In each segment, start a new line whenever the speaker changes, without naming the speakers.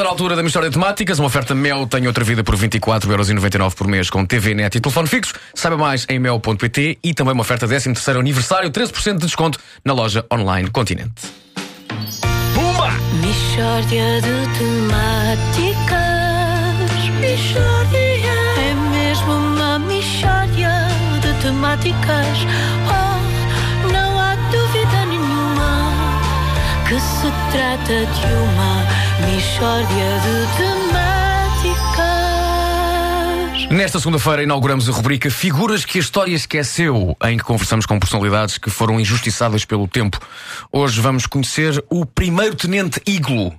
Na altura da mistória de temáticas, uma oferta Mel tem outra vida por 24,99€ por mês com TV, net e telefone fixo. Saiba mais em mel.pt e também uma oferta 13º aniversário, 13% de desconto na loja online Continente.
Pumba!
Mishória de temáticas. Mishória. É mesmo uma mishória de temáticas. Oh, não há dúvida nenhuma que se trata de uma mishória de temáticas.
Nesta segunda-feira inauguramos a rubrica Figuras que a História Esqueceu, em que conversamos com personalidades que foram injustiçadas pelo tempo. Hoje vamos conhecer o primeiro tenente Iglo.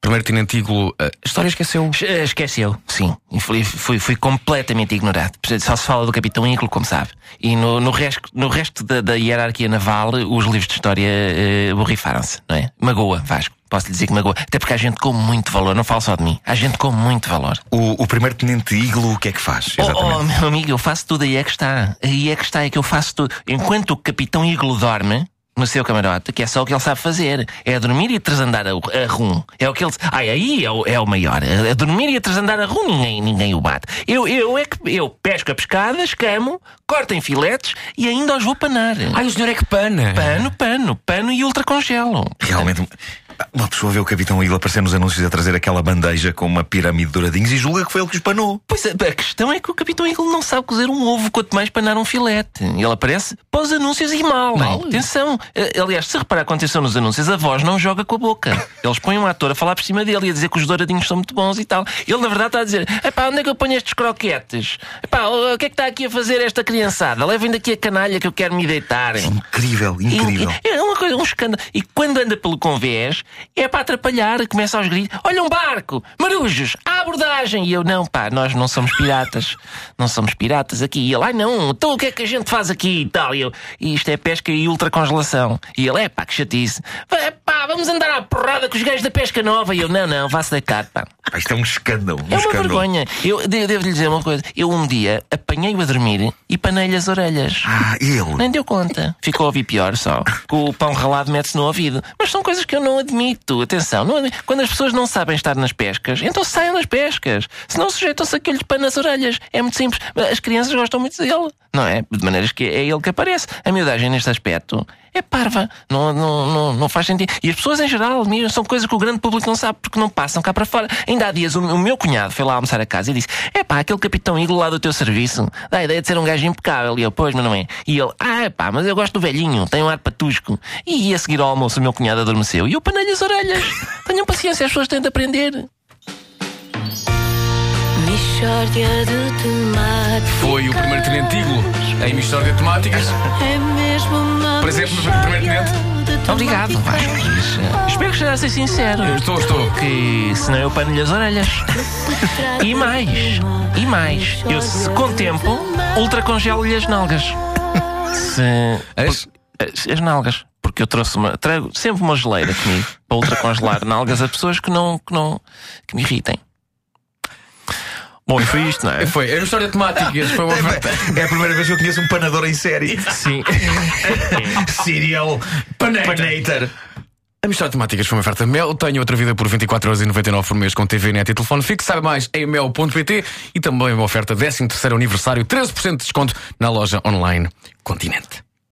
Primeiro tenente Iglo, a história esqueceu.
Eh, Esqueceu, sim. Fui, fui, fui completamente ignorado. Só se fala do Capitão Iglo, como sabe. E no, no resto, no resto da, da hierarquia naval, os livros de história eh, borrifaram-se, não é? Magoa, Vasco. Posso lhe dizer que magoa. Até porque há gente com muito valor, não falo só de mim. Há gente com muito valor.
O, o primeiro tenente Iglo, o que é que faz?
Oh, oh, meu amigo, eu faço tudo, aí é que está. Aí é que está, é que eu faço tudo. Enquanto o Capitão Iglo dorme, no seu camarote, que é só o que ele sabe fazer. É dormir e transandar a, a rum. É o que ele. Ai, aí é o, é o maior. É dormir e transandar a rum, ninguém, ninguém o bate. Eu, eu é que eu pesco a pescada, escamo, corto em filetes e ainda os vou panar.
Ai, o senhor é que pana.
Pano, pano, pano e ultracongelo.
Realmente, uma pessoa vê o Capitão Iglo aparecer nos anúncios a trazer aquela bandeja com uma pirâmide de douradinhos e julga que foi ele que os panou.
Pois a, a questão é que o Capitão Iglo não sabe cozer um ovo, quanto mais panar um filete. Ele aparece para os anúncios e mal.
Mal?
Atenção. Eh, Aliás, se reparar com atenção nos anúncios, a voz não joga com a boca. Eles põem um ator a falar por cima dele e a dizer que os douradinhos são muito bons e tal. Ele, na verdade, está a dizer: Epá, onde é que eu ponho estes croquetes? Epá, o que é que está aqui a fazer esta criançada? Levem daqui a canalha que eu quero me deitar.
Incrível, incrível.
E- e- É uma coisa, um escândalo. E quando anda pelo convés, é para atrapalhar, começa aos gritos: Olha um barco, marujos, à abordagem! E eu, não, pá, nós não somos piratas, não somos piratas aqui. E ele, ai não, então o que é que a gente faz aqui e tal? E eu, isto é pesca e ultracongelação. E ele, é pá, que chatice. Vamos andar à porrada com os gajos da pesca nova. E eu, não, não, vá-se deitar, pá.
Pá, Isto é um escândalo. Um
É uma
escândalo.
vergonha. Eu de- devo-lhe dizer uma coisa: eu um dia apanhei-o a dormir e panei-lhe as orelhas.
Ah, ele.
Nem deu conta. Ficou a ouvir pior só. Que o pão ralado mete-se no ouvido. Mas são coisas que eu não admito. Atenção, não quando as pessoas não sabem estar nas pescas, então saiam das pescas. Senão sujeitam-se a que eu lhe pano nas orelhas. É muito simples. As crianças gostam muito dele. Não é? De maneiras que é ele que aparece. A miudagem neste aspecto é parva. Não, não, não, não faz sentido. E as pessoas em geral, são coisas que o grande público não sabe porque não passam cá para fora. Ainda há dias o, o meu cunhado foi lá almoçar a casa e disse: É pá, aquele capitão Iglo lá do teu serviço dá a ideia de ser um gajo impecável. E eu, pois, mas não é. E ele: Ah, é pá, mas eu gosto do velhinho, tem um ar patusco. E a seguir ao almoço o meu cunhado adormeceu e eu panei-lhe as orelhas. Tenham paciência, as pessoas têm de aprender.
Mishória de temáticas.
Foi o primeiro tenente Iglo em mistória de temáticas.
É mesmo uma
Por exemplo, no primeiro
de
Obrigado. Vasco. Eh, Espero que esteja a ser sincero.
Eu estou, estou.
Que senão eu pano-lhe as orelhas. E mais, e mais, eu se com tempo ultracongelo-lhe as nalgas. Se.
As?
As, as nalgas. Porque eu trouxe uma. Trago sempre uma geleira comigo para ultracongelar nalgas a pessoas que não. que não. que me irritem. Bom, e foi isto, não é?
Foi a mistória de temáticas. Foi uma oferta.
É a primeira vez que eu conheço um panador em série.
Sim.
Serial Panator.
A mistória de temáticas foi uma oferta Mel. Tenho outra vida por 24,99€ por mês com TV, net e telefone fixo. Saiba mais em mel.pt e também uma oferta 13º aniversário, 13% de desconto na loja online Continente.